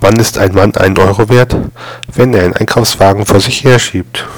Wann ist ein Mann einen Euro wert? Wenn er einen Einkaufswagen vor sich herschiebt.